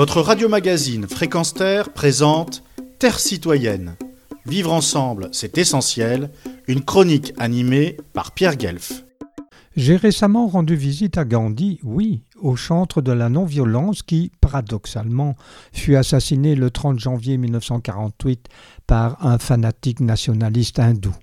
Votre radio-magazine Fréquence Terre présente Terre citoyenne. Vivre ensemble, c'est essentiel. Une chronique animée par Pierre Guelf. J'ai récemment rendu visite à Gandhi, oui, au chantre de la non-violence qui, paradoxalement, fut assassiné le 30 janvier 1948 par un fanatique nationaliste hindou.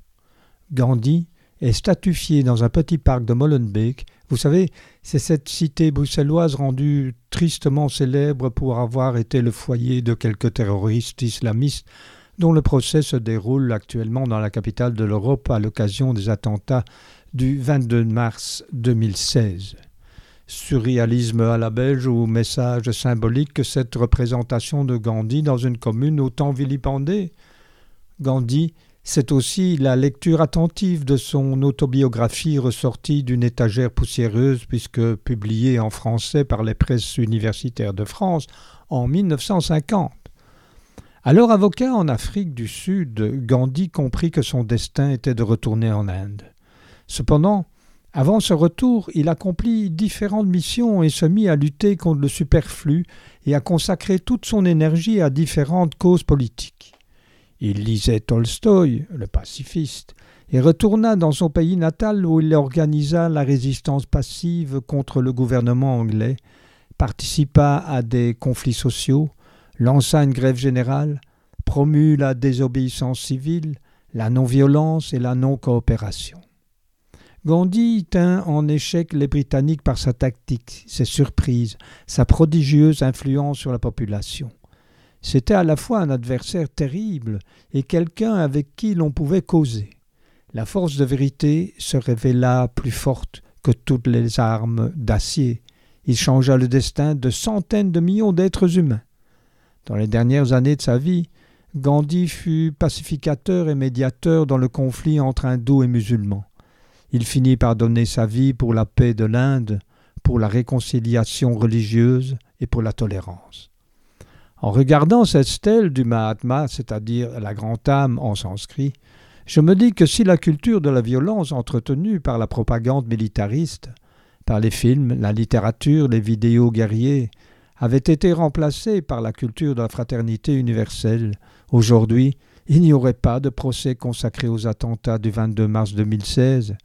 Gandhi est statufié dans un petit parc de Molenbeek. Vous savez, c'est cette cité bruxelloise rendue tristement célèbre pour avoir été le foyer de quelques terroristes islamistes dont le procès se déroule actuellement dans la capitale de l'Europe à l'occasion des attentats du 22 mars 2016. Surréalisme à la belge ou message symbolique que cette représentation de Gandhi dans une commune autant vilipendée? Gandhi, c'est aussi la lecture attentive de son autobiographie ressortie d'une étagère poussiéreuse puisque publiée en français par les presses universitaires de France en 1950. Alors avocat en Afrique du Sud, Gandhi comprit que son destin était de retourner en Inde. Cependant, avant ce retour, il accomplit différentes missions et se mit à lutter contre le superflu et à consacrer toute son énergie à différentes causes politiques. Il lisait Tolstoï, le pacifiste, et retourna dans son pays natal où il organisa la résistance passive contre le gouvernement anglais, participa à des conflits sociaux, lança une grève générale, promut la désobéissance civile, la non-violence et la non-coopération. Gandhi tint en échec les Britanniques par sa tactique, ses surprises, sa prodigieuse influence sur la population. C'était à la fois un adversaire terrible et quelqu'un avec qui l'on pouvait causer. La force de vérité se révéla plus forte que toutes les armes d'acier. Il changea le destin de centaines de millions d'êtres humains. Dans les dernières années de sa vie, Gandhi fut pacificateur et médiateur dans le conflit entre hindous et musulmans. Il finit par donner sa vie pour la paix de l'Inde, pour la réconciliation religieuse et pour la tolérance. En regardant cette stèle du Mahatma, c'est-à-dire la grande âme en sanskrit, je me dis que si la culture de la violence entretenue par la propagande militariste, par les films, la littérature, les vidéos guerriers, avait été remplacée par la culture de la fraternité universelle, aujourd'hui, il n'y aurait pas de procès consacré aux attentats du 22 mars 2016,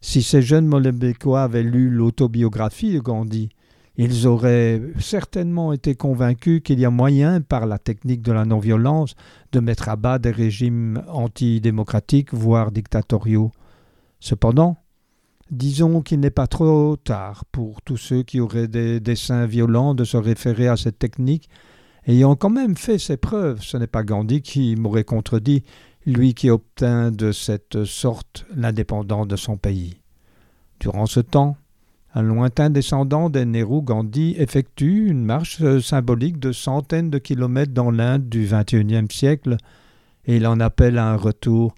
si ces jeunes Molenbeekois avaient lu l'autobiographie de Gandhi, ils auraient certainement été convaincus qu'il y a moyen, par la technique de la non-violence, de mettre à bas des régimes antidémocratiques, voire dictatoriaux. Cependant, disons qu'il n'est pas trop tard pour tous ceux qui auraient des desseins violents de se référer à cette technique, ayant quand même fait ses preuves. Ce n'est pas Gandhi qui m'aurait contredit, lui qui obtint de cette sorte l'indépendance de son pays. Durant ce temps, un lointain descendant des Nehru Gandhi effectue une marche symbolique de centaines de kilomètres dans l'Inde du XXIe siècle, et il en appelle à un retour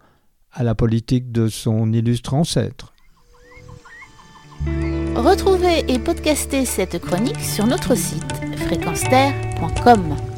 à la politique de son illustre ancêtre. Retrouvez et podcastez cette chronique sur notre site fréquenceterre.com.